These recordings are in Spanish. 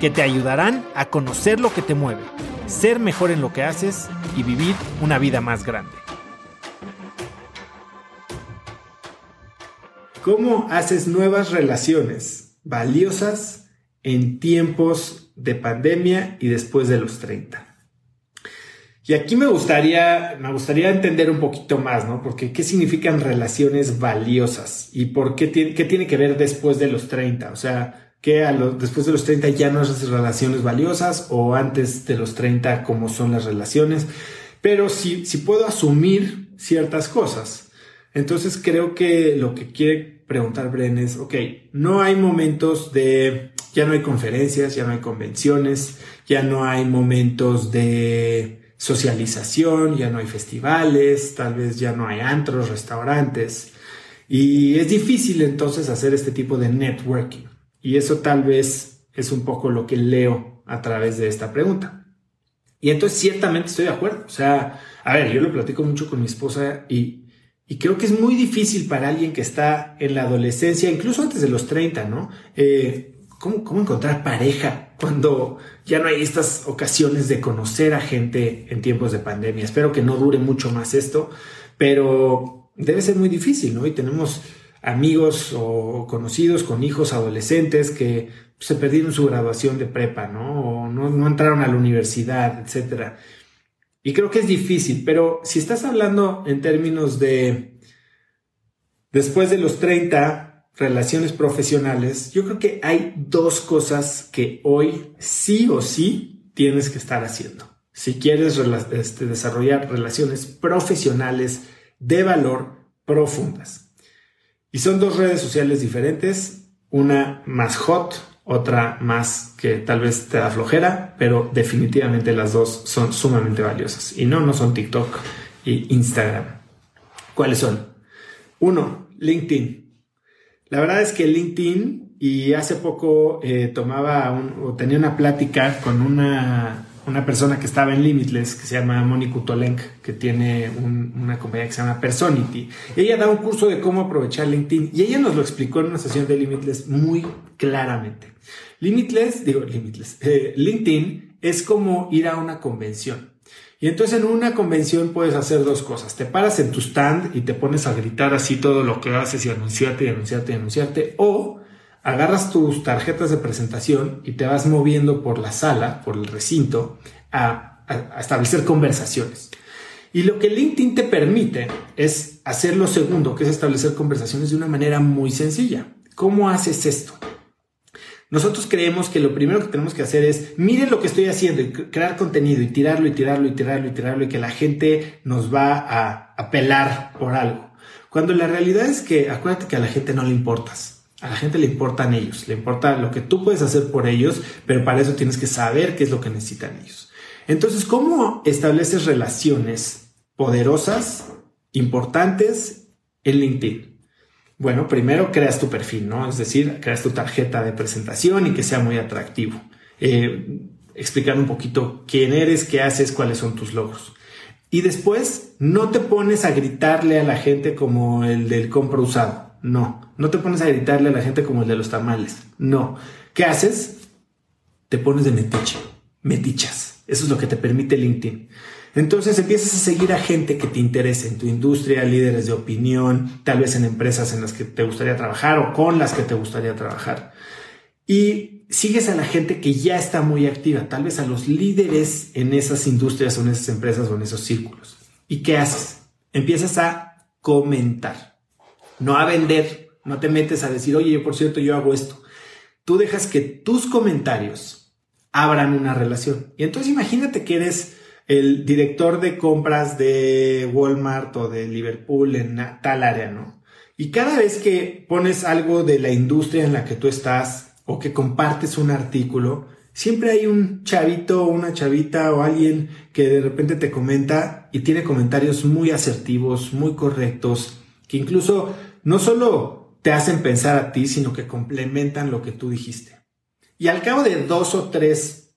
que te ayudarán a conocer lo que te mueve, ser mejor en lo que haces y vivir una vida más grande. ¿Cómo haces nuevas relaciones valiosas en tiempos de pandemia y después de los 30? Y aquí me gustaría, me gustaría entender un poquito más, ¿no? Porque qué significan relaciones valiosas y por qué qué tiene que ver después de los 30. O sea, que después de los 30 ya no es relaciones valiosas o antes de los 30 como son las relaciones, pero si, si puedo asumir ciertas cosas. Entonces creo que lo que quiere preguntar Bren es, ok, no hay momentos de, ya no hay conferencias, ya no hay convenciones, ya no hay momentos de socialización, ya no hay festivales, tal vez ya no hay antros, restaurantes. Y es difícil entonces hacer este tipo de networking. Y eso tal vez es un poco lo que leo a través de esta pregunta. Y entonces ciertamente estoy de acuerdo. O sea, a ver, yo lo platico mucho con mi esposa y, y creo que es muy difícil para alguien que está en la adolescencia, incluso antes de los 30, ¿no? Eh, ¿cómo, ¿Cómo encontrar pareja cuando ya no hay estas ocasiones de conocer a gente en tiempos de pandemia? Espero que no dure mucho más esto, pero debe ser muy difícil, ¿no? Y tenemos amigos o conocidos con hijos adolescentes que se perdieron su graduación de prepa, ¿no? No, entraron a la universidad, etc. Y creo que es difícil, pero si estás hablando en términos de después de los 30 relaciones profesionales, yo creo que hay dos cosas que hoy sí o sí tienes que estar haciendo. Si quieres este, desarrollar relaciones profesionales de valor profundas. Y son dos redes sociales diferentes, una más hot, otra más que tal vez te da flojera, pero definitivamente las dos son sumamente valiosas. Y no, no son TikTok y Instagram. ¿Cuáles son? Uno, LinkedIn. La verdad es que LinkedIn, y hace poco eh, tomaba o tenía una plática con una una persona que estaba en Limitless, que se llama Monique Utolenk, que tiene una compañía que se llama Personity. Ella da un curso de cómo aprovechar LinkedIn y ella nos lo explicó en una sesión de Limitless muy claramente. Limitless, digo Limitless, eh, LinkedIn es como ir a una convención. Y entonces en una convención puedes hacer dos cosas. Te paras en tu stand y te pones a gritar así todo lo que haces y anunciarte y anunciarte y anunciarte. O agarras tus tarjetas de presentación y te vas moviendo por la sala, por el recinto, a, establecer conversaciones. Y lo que LinkedIn te permite es hacer lo segundo, que es establecer conversaciones de una manera muy sencilla. ¿Cómo haces esto? Nosotros creemos que lo primero que tenemos que hacer es, miren lo que estoy haciendo y crear contenido y tirarlo y tirarlo y tirarlo y tirarlo y que la gente nos va a apelar por algo. Cuando la realidad es que acuérdate que a la gente no le importas. A la gente le importan ellos, le importa lo que tú puedes hacer por ellos, pero para eso tienes que saber qué es lo que necesitan ellos. Entonces, ¿cómo estableces relaciones poderosas, importantes en LinkedIn? Bueno, primero creas tu perfil, ¿no? Es decir, creas tu tarjeta de presentación y que sea muy atractivo. Eh, explicar un poquito quién eres, qué haces, cuáles son tus logros. Y después, no te pones a gritarle a la gente como el del compro usado no. No te pones a gritarle a la gente como el de los tamales. No. ¿Qué haces? Te pones de metiche. Metichas. Eso es lo que te permite LinkedIn. Entonces empiezas a seguir a gente que te interese en tu industria, líderes de opinión, tal vez en empresas en las que te gustaría trabajar o con las que te gustaría trabajar. Y sigues a la gente que ya está muy activa, tal vez a los líderes en esas industrias o en esas empresas o en esos círculos. ¿Y qué haces? Empiezas a comentar no a vender, no te metes a decir, oye, yo por cierto, yo hago esto. Tú dejas que tus comentarios abran una relación. Y entonces imagínate que eres el director de compras de Walmart o de Liverpool en tal área, ¿no? Y cada vez que pones algo de la industria en la que tú estás o que compartes un artículo, siempre hay un chavito o una chavita o alguien que de repente te comenta y tiene comentarios muy asertivos, muy correctos, que incluso no solo te hacen pensar a ti, sino que complementan lo que tú dijiste. Y al cabo de dos o tres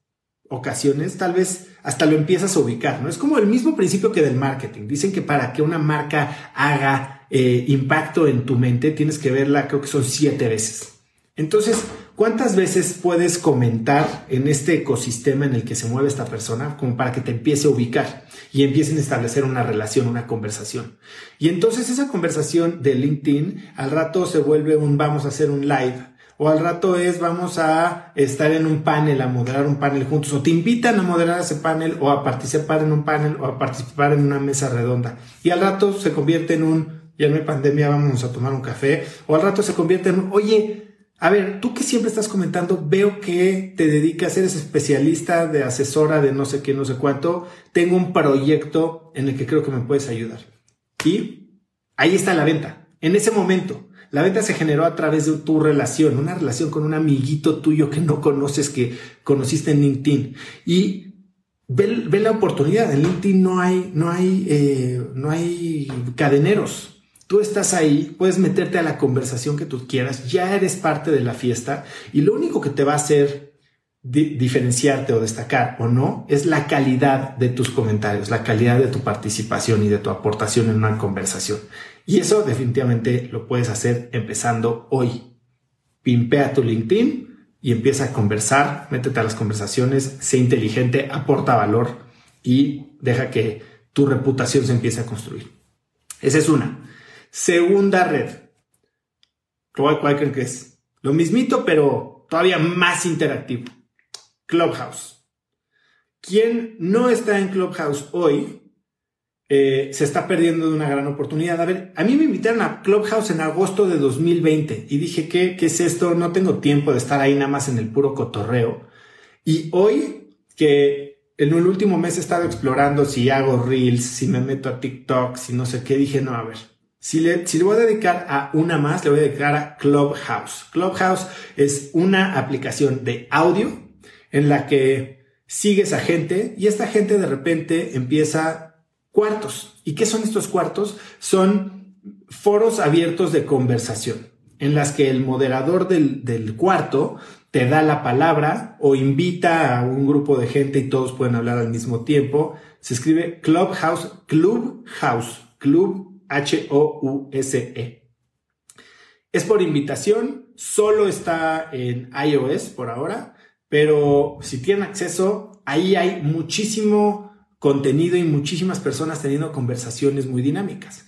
ocasiones, tal vez hasta lo empiezas a ubicar, ¿no? Es como el mismo principio que del marketing. Dicen que para que una marca haga eh, impacto en tu mente, tienes que verla, creo que son siete veces. Entonces, ¿cuántas veces puedes comentar en este ecosistema en el que se mueve esta persona como para que te empiece a ubicar y empiecen a establecer una relación, una conversación? Y entonces esa conversación de LinkedIn al rato se vuelve un vamos a hacer un live o al rato es vamos a estar en un panel, a moderar un panel juntos, o te invitan a moderar ese panel, o a participar en un panel, o a participar en una mesa redonda. Y al rato se convierte en un, ya no hay pandemia, vamos a tomar un café, o al rato se convierte en un, oye, a ver, tú que siempre estás comentando, veo que te dedicas, eres especialista de asesora de no sé qué, no sé cuánto. Tengo un proyecto en el que creo que me puedes ayudar. Y ahí está la venta. En ese momento, la venta se generó a través de tu relación, una relación con un amiguito tuyo que no conoces, que conociste en LinkedIn. Y ve, la oportunidad. En LinkedIn no hay, no hay, eh, no hay cadeneros Tú estás ahí, puedes meterte a la conversación que tú quieras, ya eres parte de la fiesta y lo único que te va a hacer diferenciarte o destacar o no es la calidad de tus comentarios, la calidad de tu participación y de tu aportación en una conversación. Y eso definitivamente lo puedes hacer empezando hoy. Pimpea tu LinkedIn y empieza a conversar, métete a las conversaciones, sé inteligente, aporta valor y deja que tu reputación se empiece a construir. Esa es una. Segunda red. ¿Cuál, creen que es? Lo mismito, pero todavía más interactivo. Clubhouse. Quien no está en Clubhouse hoy eh, se está perdiendo de una gran oportunidad. A ver, a mí me invitaron a Clubhouse en agosto de 2020 y dije, ¿qué, ¿qué es esto? No tengo tiempo de estar ahí nada más en el puro cotorreo. Y hoy que en el último mes he estado explorando si hago reels, si me meto a TikTok, si no sé qué, dije, no, a ver, si le, si voy a dedicar a una más, le voy a dedicar a Clubhouse. Clubhouse es una aplicación de audio en la que sigues a gente y esta gente de repente empieza cuartos. ¿Y qué son estos cuartos? Son foros abiertos de conversación en las que el moderador del, del cuarto te da la palabra o invita a un grupo de gente y todos pueden hablar al mismo tiempo. Se escribe Clubhouse, Clubhouse, Club H-O-U-S-E. Es por invitación, solo está en iOS por ahora, pero si tienen acceso, ahí hay muchísimo contenido y muchísimas personas teniendo conversaciones muy dinámicas.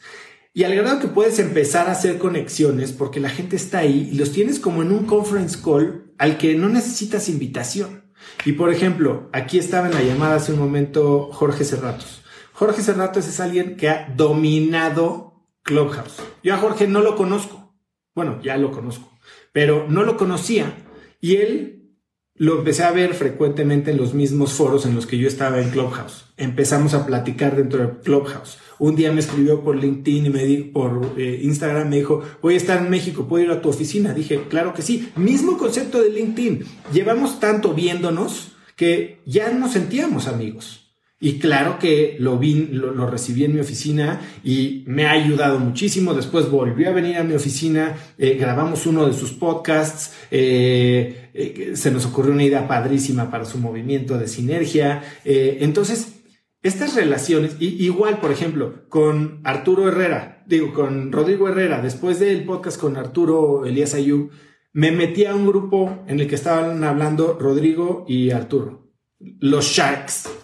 Y al grado que puedes empezar a hacer conexiones porque la gente está ahí y los tienes como en un conference call al que no necesitas invitación. Y por ejemplo, aquí estaba en la llamada hace un momento Jorge Cerratos. Jorge Cerratos es alguien que ha dominado Clubhouse. Yo a Jorge no lo conozco. Bueno, ya lo conozco, pero no lo conocía y él lo empecé a ver frecuentemente en los mismos foros en los que yo estaba en Clubhouse. Empezamos a platicar dentro de Clubhouse. Un día me escribió por LinkedIn y me dijo, por eh, Instagram, me dijo, voy a estar en México, ¿puedo ir a tu oficina? Dije, claro que sí. Mismo concepto de LinkedIn. Llevamos tanto viéndonos que ya nos sentíamos amigos. Y claro que lo vi, lo, recibí en mi oficina y me ha ayudado muchísimo. Después volvió a venir a mi oficina, eh, grabamos uno de sus podcasts, eh, eh, se nos ocurrió una idea padrísima para su movimiento de sinergia. entonces, estas relaciones, y, igual, por ejemplo, con Arturo Herrera, digo, con Rodrigo Herrera, después del podcast con Arturo Elías Ayub, me metí a un grupo en el que estaban hablando Rodrigo y Arturo, los Sharks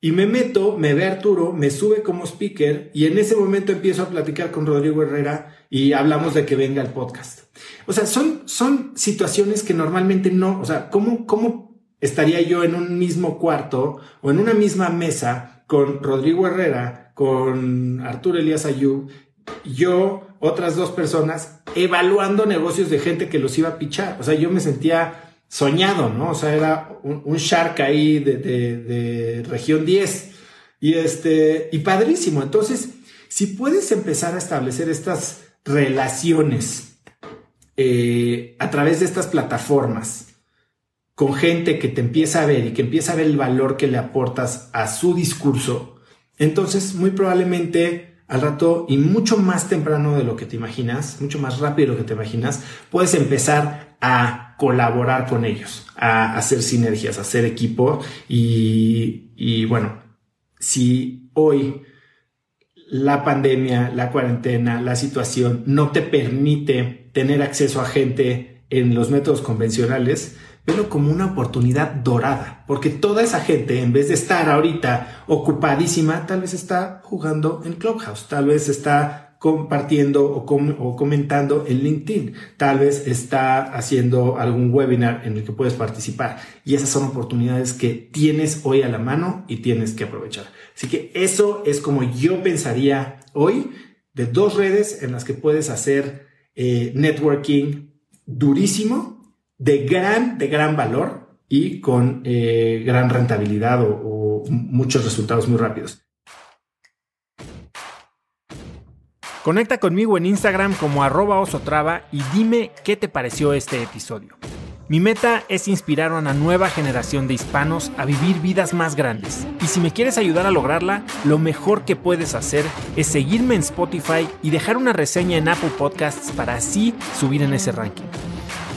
y me meto, me ve Arturo, me sube como speaker y en ese momento empiezo a platicar con Rodrigo Herrera y hablamos de que venga el podcast. O sea, son, son situaciones que normalmente no, o sea, ¿cómo, cómo estaría yo en un mismo cuarto o en una misma mesa con Rodrigo Herrera, con Arturo Elías Ayub, yo, otras dos personas, evaluando negocios de gente que los iba a pichar? O sea, yo me sentía soñado, ¿no? O sea, era un, shark ahí de, región 10 y este, y padrísimo. Entonces, si puedes empezar a establecer estas relaciones eh, a través de estas plataformas con gente que te empieza a ver y que empieza a ver el valor que le aportas a su discurso, entonces muy probablemente al rato y mucho más temprano de lo que te imaginas, mucho más rápido de lo que te imaginas, puedes empezar a colaborar con ellos, a hacer sinergias, a hacer equipo y, y bueno, si hoy la pandemia, la cuarentena, la situación no te permite tener acceso a gente en los métodos convencionales, velo como una oportunidad dorada, porque toda esa gente, en vez de estar ahorita ocupadísima, tal vez está jugando en Clubhouse, tal vez está compartiendo o, o, comentando en LinkedIn. Tal vez está haciendo algún webinar en el que puedes participar. Y esas son oportunidades que tienes hoy a la mano y tienes que aprovechar. Así que eso es como yo pensaría hoy de dos redes en las que puedes hacer eh, networking durísimo, de gran, de gran valor y con eh, gran rentabilidad o, o muchos resultados muy rápidos. Conecta conmigo en Instagram como arroba osotrava y dime qué te pareció este episodio. Mi meta es inspirar a una nueva generación de hispanos a vivir vidas más grandes. Y si me quieres ayudar a lograrla, lo mejor que puedes hacer es seguirme en Spotify y dejar una reseña en Apple Podcasts para así subir en ese ranking.